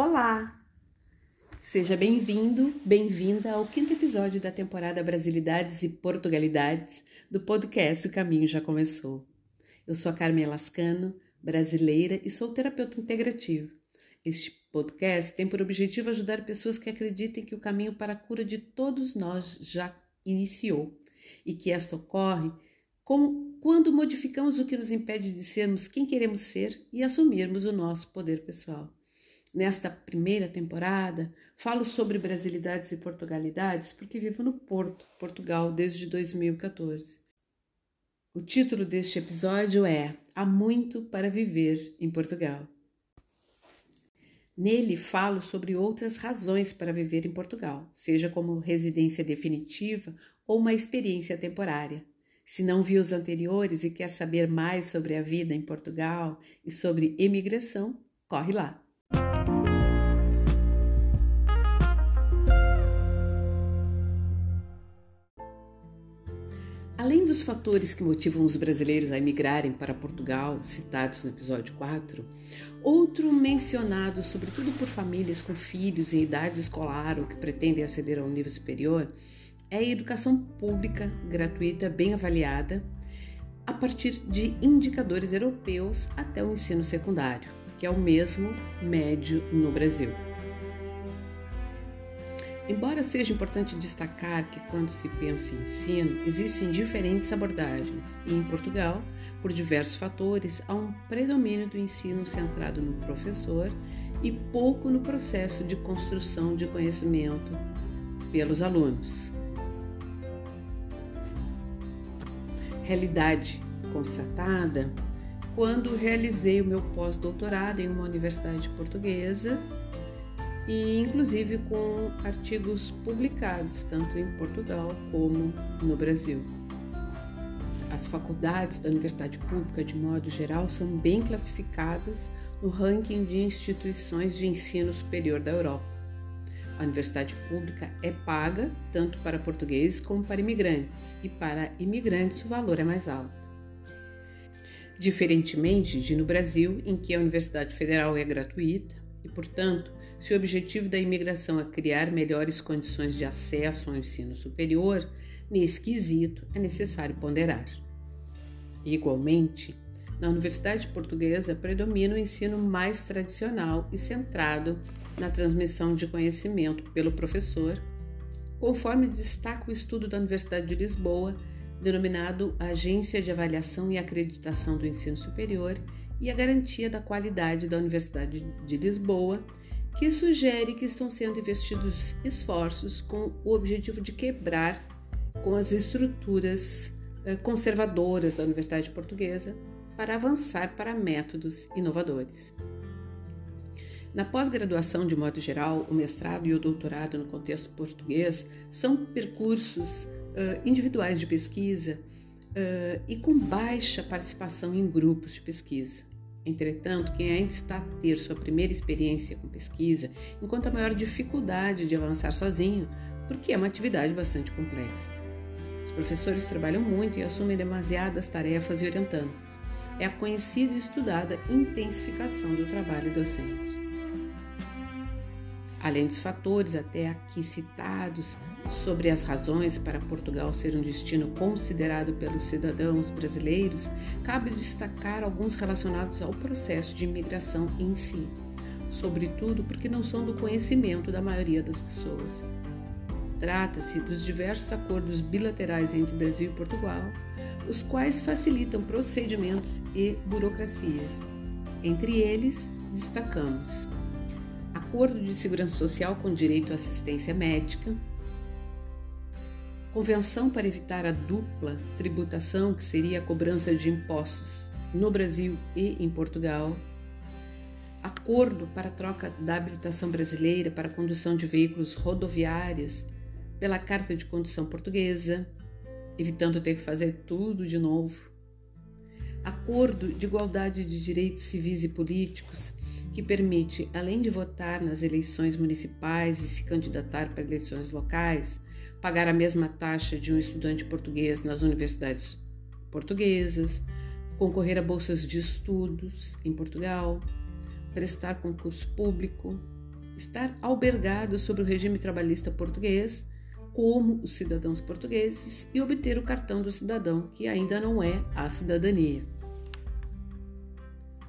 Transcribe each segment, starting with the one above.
Olá! Seja bem-vindo, bem-vinda ao quinto episódio da temporada Brasilidades e Portugalidades do podcast O Caminho Já Começou. Eu sou a Carmen Lascano, brasileira e sou terapeuta integrativa. Este podcast tem por objetivo ajudar pessoas que acreditem que o caminho para a cura de todos nós já iniciou e que esta ocorre quando modificamos o que nos impede de sermos quem queremos ser e assumirmos o nosso poder pessoal. Nesta primeira temporada, falo sobre brasilidades e portugalidades porque vivo no Porto, Portugal, desde 2014. O título deste episódio é Há muito para viver em Portugal. Nele falo sobre outras razões para viver em Portugal, seja como residência definitiva ou uma experiência temporária. Se não viu os anteriores e quer saber mais sobre a vida em Portugal e sobre imigração, corre lá! Dos fatores que motivam os brasileiros a emigrarem para Portugal, citados no episódio 4, outro mencionado sobretudo por famílias com filhos em idade escolar ou que pretendem aceder ao nível superior é a educação pública gratuita bem avaliada a partir de indicadores europeus até o ensino secundário, que é o mesmo médio no Brasil. Embora seja importante destacar que, quando se pensa em ensino, existem diferentes abordagens, e em Portugal, por diversos fatores, há um predomínio do ensino centrado no professor e pouco no processo de construção de conhecimento pelos alunos. Realidade constatada quando realizei o meu pós-doutorado em uma universidade portuguesa e inclusive com artigos publicados tanto em Portugal como no Brasil. As faculdades da universidade pública, de modo geral, são bem classificadas no ranking de instituições de ensino superior da Europa. A universidade pública é paga tanto para portugueses como para imigrantes, e para imigrantes o valor é mais alto. Diferentemente de no Brasil, em que a Universidade Federal é gratuita e, portanto, se o objetivo da imigração é criar melhores condições de acesso ao ensino superior, nesse quesito é necessário ponderar. Igualmente, na Universidade Portuguesa predomina o ensino mais tradicional e centrado na transmissão de conhecimento pelo professor, conforme destaca o estudo da Universidade de Lisboa, denominado Agência de Avaliação e Acreditação do Ensino Superior e a Garantia da Qualidade da Universidade de Lisboa, que sugere que estão sendo investidos esforços com o objetivo de quebrar com as estruturas eh, conservadoras da Universidade Portuguesa para avançar para métodos inovadores. Na pós-graduação, de modo geral, o mestrado e o doutorado no contexto português são percursos uh, individuais de pesquisa uh, e com baixa participação em grupos de pesquisa. Entretanto, quem ainda está a ter sua primeira experiência com pesquisa encontra maior dificuldade de avançar sozinho, porque é uma atividade bastante complexa. Os professores trabalham muito e assumem demasiadas tarefas e orientantes. É a conhecida e estudada intensificação do trabalho docente. Além dos fatores até aqui citados sobre as razões para Portugal ser um destino considerado pelos cidadãos brasileiros, cabe destacar alguns relacionados ao processo de imigração em si, sobretudo porque não são do conhecimento da maioria das pessoas. Trata-se dos diversos acordos bilaterais entre Brasil e Portugal, os quais facilitam procedimentos e burocracias. Entre eles, destacamos Acordo de Segurança Social com direito à assistência médica, Convenção para evitar a dupla tributação, que seria a cobrança de impostos no Brasil e em Portugal, Acordo para troca da habilitação brasileira para condução de veículos rodoviários pela Carta de Condução Portuguesa, evitando ter que fazer tudo de novo. Acordo de igualdade de direitos civis e políticos que permite, além de votar nas eleições municipais e se candidatar para eleições locais, pagar a mesma taxa de um estudante português nas universidades portuguesas, concorrer a bolsas de estudos em Portugal, prestar concurso público, estar albergado sobre o regime trabalhista português, como os cidadãos portugueses, e obter o cartão do cidadão, que ainda não é a cidadania.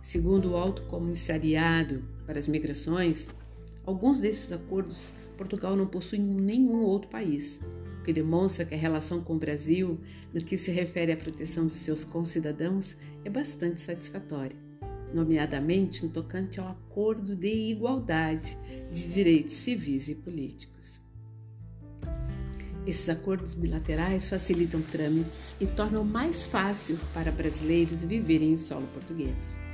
Segundo o Alto Comissariado para as Migrações, alguns desses acordos Portugal não possui em nenhum outro país, o que demonstra que a relação com o Brasil, no que se refere à proteção de seus concidadãos, é bastante satisfatória, nomeadamente no tocante ao acordo de igualdade de direitos civis e políticos. Esses acordos bilaterais facilitam trâmites e tornam mais fácil para brasileiros viverem em solo português.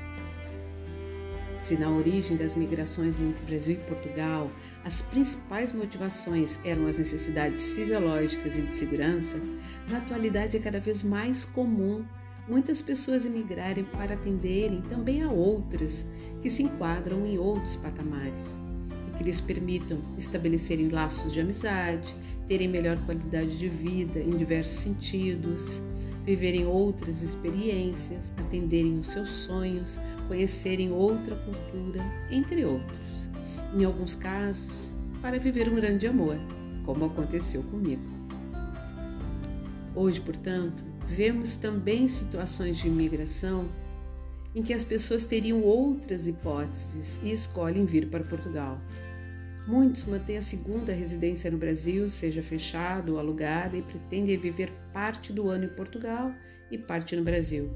Se na origem das migrações entre Brasil e Portugal as principais motivações eram as necessidades fisiológicas e de segurança, na atualidade é cada vez mais comum muitas pessoas emigrarem para atenderem também a outras que se enquadram em outros patamares e que lhes permitam estabelecerem laços de amizade, terem melhor qualidade de vida em diversos sentidos viverem outras experiências, atenderem os seus sonhos, conhecerem outra cultura, entre outros. Em alguns casos, para viver um grande amor, como aconteceu comigo. Hoje, portanto, vemos também situações de imigração em que as pessoas teriam outras hipóteses e escolhem vir para Portugal, Muitos mantêm a segunda residência no Brasil, seja fechada ou alugada, e pretendem viver parte do ano em Portugal e parte no Brasil.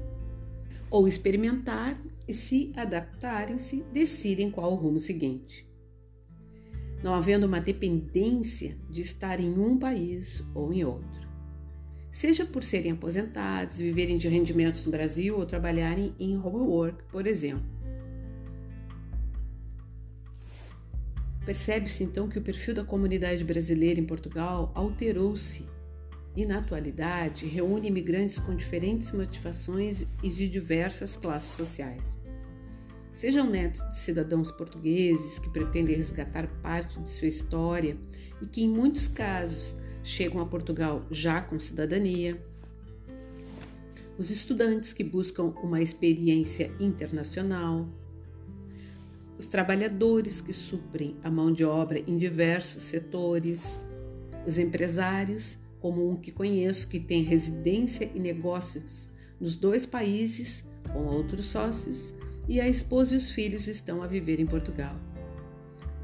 Ou experimentar e, se adaptarem-se, decidem qual o rumo seguinte. Não havendo uma dependência de estar em um país ou em outro. Seja por serem aposentados, viverem de rendimentos no Brasil ou trabalharem em homework, por exemplo Percebe-se então que o perfil da comunidade brasileira em Portugal alterou-se. E, na atualidade, reúne imigrantes com diferentes motivações e de diversas classes sociais. Sejam netos de cidadãos portugueses que pretendem resgatar parte de sua história e que, em muitos casos, chegam a Portugal já com cidadania, os estudantes que buscam uma experiência internacional, os trabalhadores que suprem a mão de obra em diversos setores, os empresários, como um que conheço que tem residência e negócios nos dois países com outros sócios, e a esposa e os filhos estão a viver em Portugal.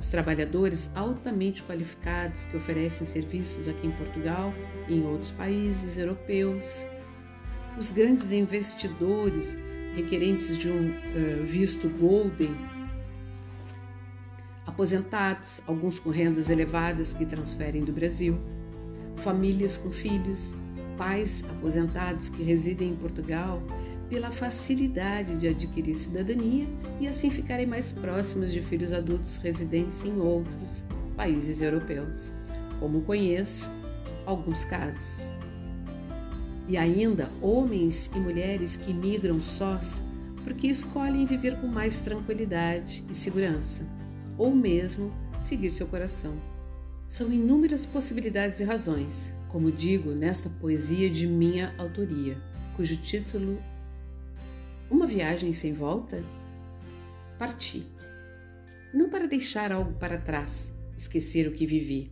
Os trabalhadores altamente qualificados que oferecem serviços aqui em Portugal e em outros países europeus. Os grandes investidores requerentes de um uh, visto Golden aposentados, alguns com rendas elevadas que transferem do Brasil, famílias com filhos, pais aposentados que residem em Portugal pela facilidade de adquirir cidadania e assim ficarem mais próximos de filhos adultos residentes em outros países europeus, como conheço alguns casos. E ainda homens e mulheres que migram sós porque escolhem viver com mais tranquilidade e segurança ou mesmo seguir seu coração. São inúmeras possibilidades e razões, como digo nesta poesia de minha autoria, cujo título Uma viagem sem volta? Parti. Não para deixar algo para trás, esquecer o que vivi,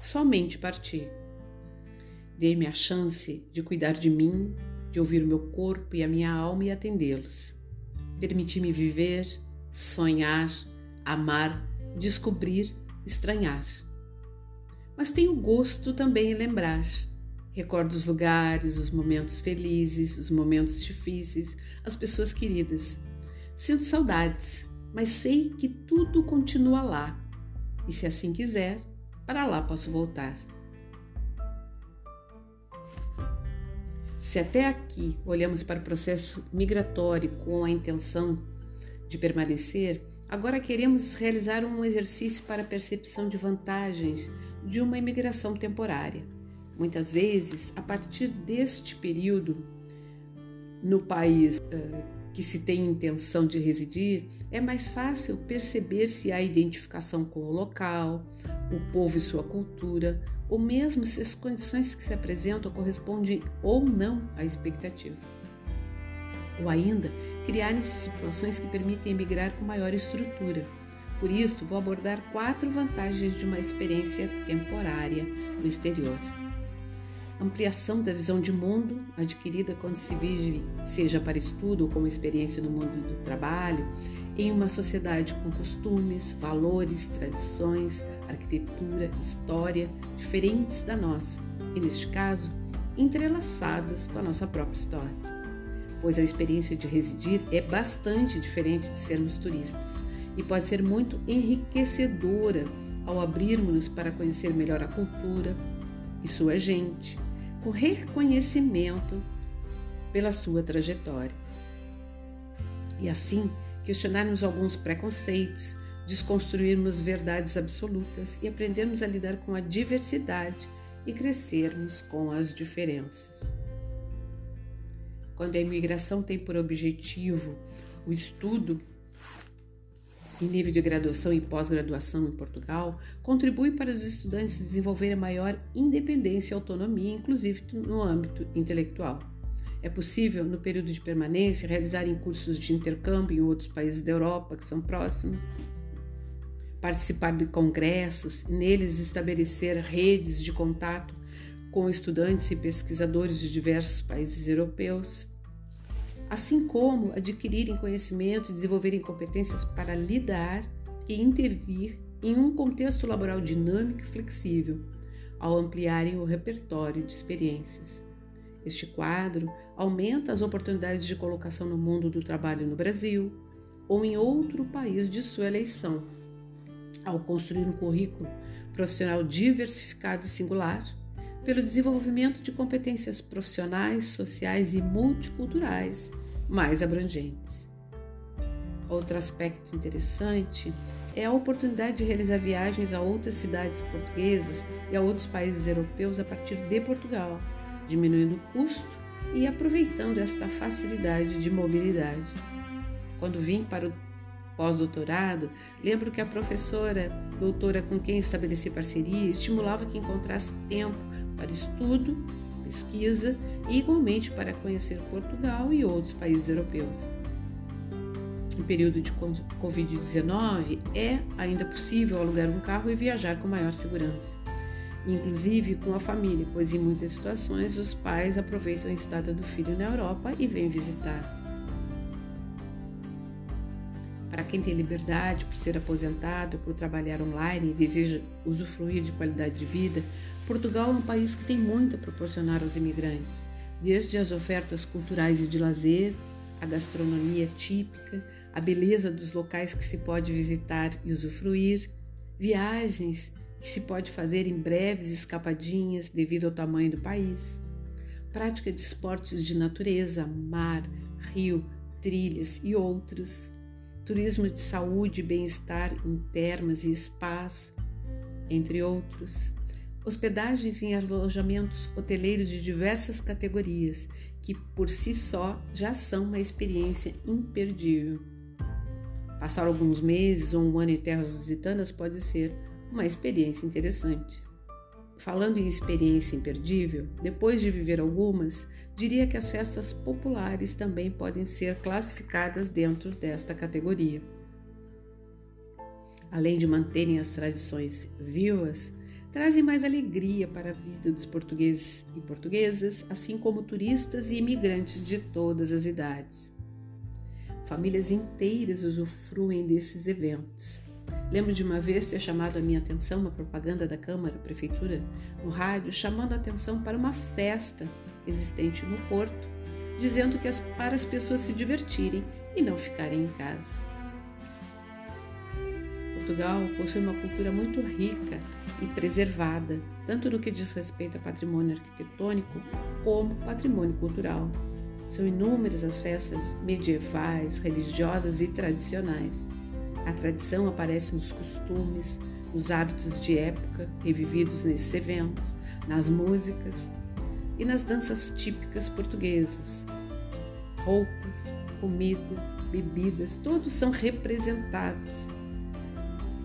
somente parti. Dei-me a chance de cuidar de mim, de ouvir o meu corpo e a minha alma e atendê-los. Permiti-me viver, sonhar, amar, descobrir, estranhar. Mas tenho gosto também em lembrar. Recordo os lugares, os momentos felizes, os momentos difíceis, as pessoas queridas. Sinto saudades, mas sei que tudo continua lá. E se assim quiser, para lá posso voltar. Se até aqui olhamos para o processo migratório com a intenção de permanecer, Agora queremos realizar um exercício para percepção de vantagens de uma imigração temporária. Muitas vezes, a partir deste período, no país uh, que se tem intenção de residir, é mais fácil perceber se há identificação com o local, o povo e sua cultura, ou mesmo se as condições que se apresentam correspondem ou não à expectativa ou ainda criarem situações que permitem emigrar com maior estrutura, Por isso, vou abordar quatro vantagens de uma experiência temporária no exterior. Ampliação da visão de mundo adquirida quando se vive, seja para estudo ou como experiência no mundo do trabalho, em uma sociedade com costumes, valores, tradições, arquitetura, história diferentes da nossa, e neste caso, entrelaçadas com a nossa própria história pois a experiência de residir é bastante diferente de sermos turistas e pode ser muito enriquecedora ao abrirmos-nos para conhecer melhor a cultura e sua gente, com reconhecimento pela sua trajetória. E assim, questionarmos alguns preconceitos, desconstruirmos verdades absolutas e aprendermos a lidar com a diversidade e crescermos com as diferenças. Quando a imigração tem por objetivo o estudo em nível de graduação e pós-graduação em Portugal, contribui para os estudantes desenvolverem maior independência e autonomia, inclusive no âmbito intelectual. É possível, no período de permanência, realizarem cursos de intercâmbio em outros países da Europa que são próximos, participar de congressos e neles estabelecer redes de contato com estudantes e pesquisadores de diversos países europeus, assim como adquirirem conhecimento e desenvolverem competências para lidar e intervir em um contexto laboral dinâmico e flexível, ao ampliarem o repertório de experiências. Este quadro aumenta as oportunidades de colocação no mundo do trabalho no Brasil ou em outro país de sua eleição, ao construir um currículo profissional diversificado e singular, pelo desenvolvimento de competências profissionais, sociais e multiculturais mais abrangentes. Outro aspecto interessante é a oportunidade de realizar viagens a outras cidades portuguesas e a outros países europeus a partir de Portugal, diminuindo o custo e aproveitando esta facilidade de mobilidade. Quando vim para o pós-doutorado, lembro que a professora doutora com quem estabeleci parceria estimulava que encontrasse tempo para estudo, pesquisa e igualmente para conhecer Portugal e outros países europeus. Em período de Covid-19, é ainda possível alugar um carro e viajar com maior segurança, inclusive com a família, pois em muitas situações os pais aproveitam a estada do filho na Europa e vêm visitar. Quem tem liberdade por ser aposentado, por trabalhar online e deseja usufruir de qualidade de vida, Portugal é um país que tem muito a proporcionar aos imigrantes, desde as ofertas culturais e de lazer, a gastronomia típica, a beleza dos locais que se pode visitar e usufruir, viagens que se pode fazer em breves escapadinhas devido ao tamanho do país, prática de esportes de natureza, mar, rio, trilhas e outros turismo de saúde bem-estar em termas e spas, entre outros, hospedagens em alojamentos hoteleiros de diversas categorias, que por si só já são uma experiência imperdível. Passar alguns meses ou um ano em terras lusitanas pode ser uma experiência interessante. Falando em experiência imperdível, depois de viver algumas, diria que as festas populares também podem ser classificadas dentro desta categoria. Além de manterem as tradições vivas, trazem mais alegria para a vida dos portugueses e portuguesas, assim como turistas e imigrantes de todas as idades. Famílias inteiras usufruem desses eventos. Lembro de uma vez ter chamado a minha atenção uma propaganda da Câmara, Prefeitura, no rádio, chamando a atenção para uma festa existente no Porto, dizendo que as, para as pessoas se divertirem e não ficarem em casa. Portugal possui uma cultura muito rica e preservada, tanto no que diz respeito a patrimônio arquitetônico como patrimônio cultural. São inúmeras as festas medievais, religiosas e tradicionais. A tradição aparece nos costumes, nos hábitos de época revividos nesses eventos, nas músicas e nas danças típicas portuguesas. Roupas, comidas, bebidas, todos são representados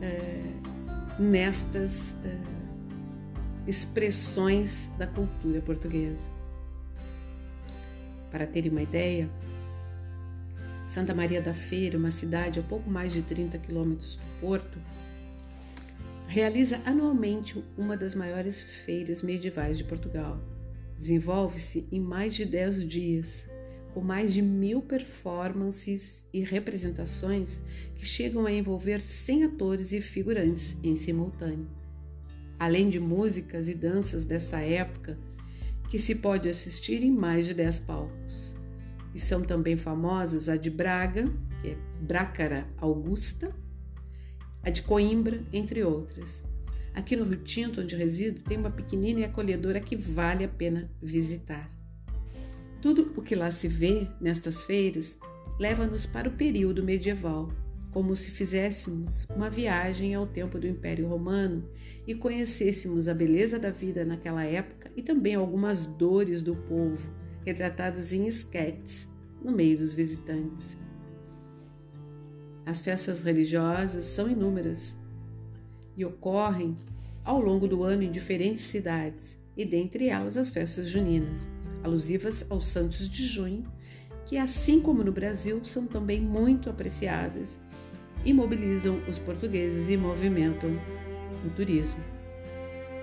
é, nestas é, expressões da cultura portuguesa. Para terem uma ideia, Santa Maria da Feira, uma cidade a pouco mais de 30 quilômetros do Porto, realiza anualmente uma das maiores feiras medievais de Portugal. Desenvolve-se em mais de 10 dias, com mais de mil performances e representações que chegam a envolver 100 atores e figurantes em simultâneo. Além de músicas e danças desta época, que se pode assistir em mais de 10 palcos. E são também famosas a de Braga, que é Brácara Augusta, a de Coimbra, entre outras. Aqui no Rio Tinto, onde resido, tem uma pequenina e acolhedora que vale a pena visitar. Tudo o que lá se vê nestas feiras leva-nos para o período medieval, como se fizéssemos uma viagem ao tempo do Império Romano e conhecêssemos a beleza da vida naquela época e também algumas dores do povo, retratadas em esquetes no meio dos visitantes. As festas religiosas são inúmeras e ocorrem ao longo do ano em diferentes cidades, e dentre elas as festas juninas alusivas aos santos de junho, que, assim como no Brasil, são também muito apreciadas e mobilizam os portugueses e movimentam o turismo.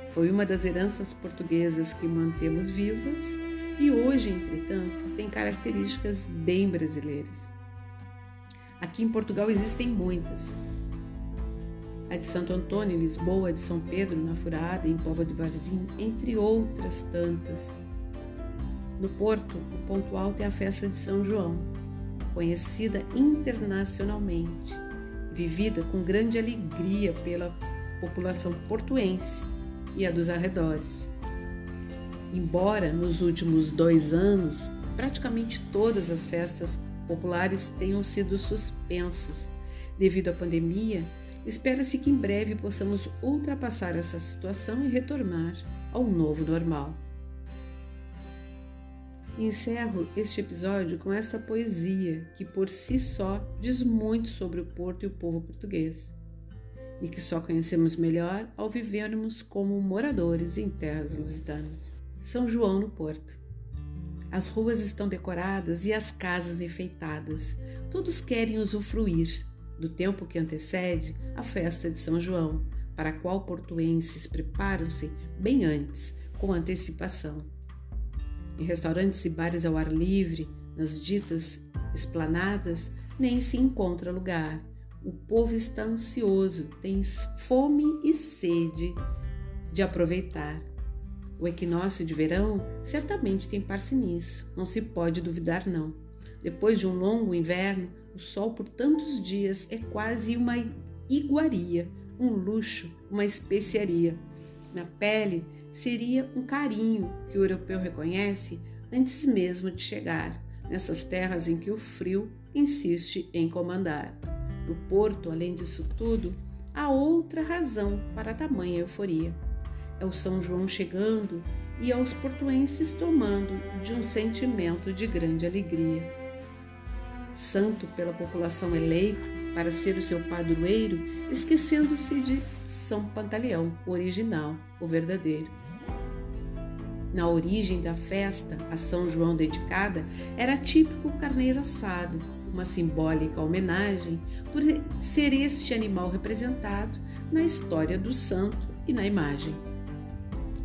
Foi uma das heranças portuguesas que mantemos vivas e hoje, entretanto, tem características bem brasileiras. Aqui em Portugal existem muitas. A de Santo Antônio em Lisboa, a de São Pedro na Furada, em Pova de Varzim, entre outras tantas. No Porto, o ponto alto é a festa de São João, conhecida internacionalmente, vivida com grande alegria pela população portuense e a dos arredores. Embora nos últimos dois anos praticamente todas as festas populares tenham sido suspensas devido à pandemia, espera-se que em breve possamos ultrapassar essa situação e retornar ao novo normal. Encerro este episódio com esta poesia que por si só diz muito sobre o Porto e o povo português, e que só conhecemos melhor ao vivermos como moradores em terras lusitanas. São João no Porto. As ruas estão decoradas e as casas enfeitadas. Todos querem usufruir do tempo que antecede a festa de São João, para a qual portuenses preparam-se bem antes, com antecipação em restaurantes e bares ao ar livre, nas ditas esplanadas, nem se encontra lugar. O povo está ansioso, tem fome e sede de aproveitar. O equinócio de verão certamente tem parte nisso, não se pode duvidar, não. Depois de um longo inverno, o sol por tantos dias é quase uma iguaria, um luxo, uma especiaria. Na pele, seria um carinho que o europeu reconhece antes mesmo de chegar nessas terras em que o frio insiste em comandar. No Porto, além disso tudo, há outra razão para tamanha euforia. É o São João chegando e aos portuenses tomando de um sentimento de grande alegria. Santo pela população eleito para ser o seu padroeiro, esquecendo-se de São Pantaleão, o original, o verdadeiro. Na origem da festa, a São João dedicada, era típico carneiro assado, uma simbólica homenagem por ser este animal representado na história do santo e na imagem.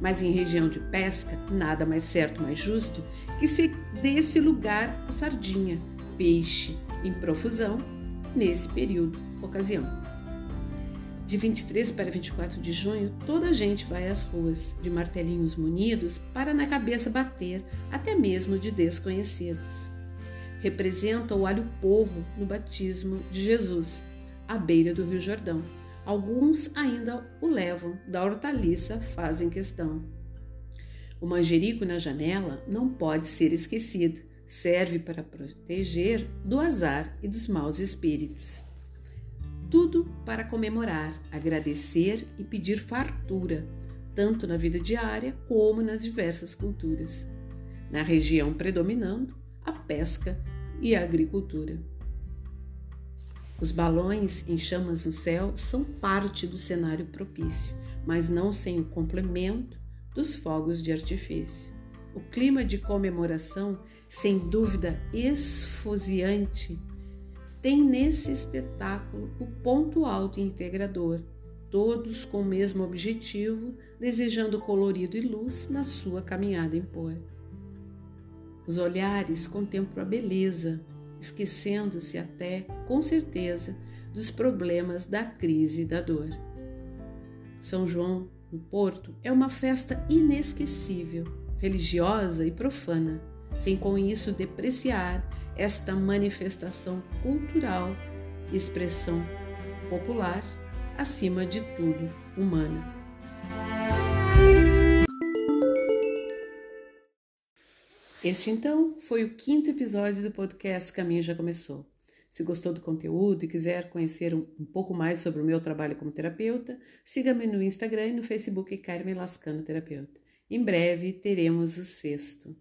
Mas em região de pesca, nada mais certo, mais justo que se desse lugar a sardinha, peixe em profusão nesse período, ocasião. De 23 para 24 de junho, toda a gente vai às ruas, de martelinhos munidos, para na cabeça bater, até mesmo de desconhecidos. Representa o alho porro no batismo de Jesus, à beira do Rio Jordão. Alguns ainda o levam, da hortaliça fazem questão. O manjerico na janela não pode ser esquecido, serve para proteger do azar e dos maus espíritos. Tudo para comemorar, agradecer e pedir fartura, tanto na vida diária como nas diversas culturas. Na região predominando, a pesca e a agricultura. Os balões em chamas no céu são parte do cenário propício, mas não sem o complemento dos fogos de artifício. O clima de comemoração, sem dúvida esfuziante, tem nesse espetáculo o ponto alto e integrador, todos com o mesmo objetivo, desejando colorido e luz na sua caminhada em pôr. Os olhares contemplam a beleza, esquecendo-se até, com certeza, dos problemas da crise e da dor. São João, no Porto, é uma festa inesquecível, religiosa e profana, sem com isso depreciar esta manifestação cultural expressão popular, acima de tudo humana. Este então foi o quinto episódio do podcast Caminho Já Começou. Se gostou do conteúdo e quiser conhecer um, um pouco mais sobre o meu trabalho como terapeuta, siga-me no Instagram e no Facebook Carmen Lascano Terapeuta. Em breve teremos o sexto.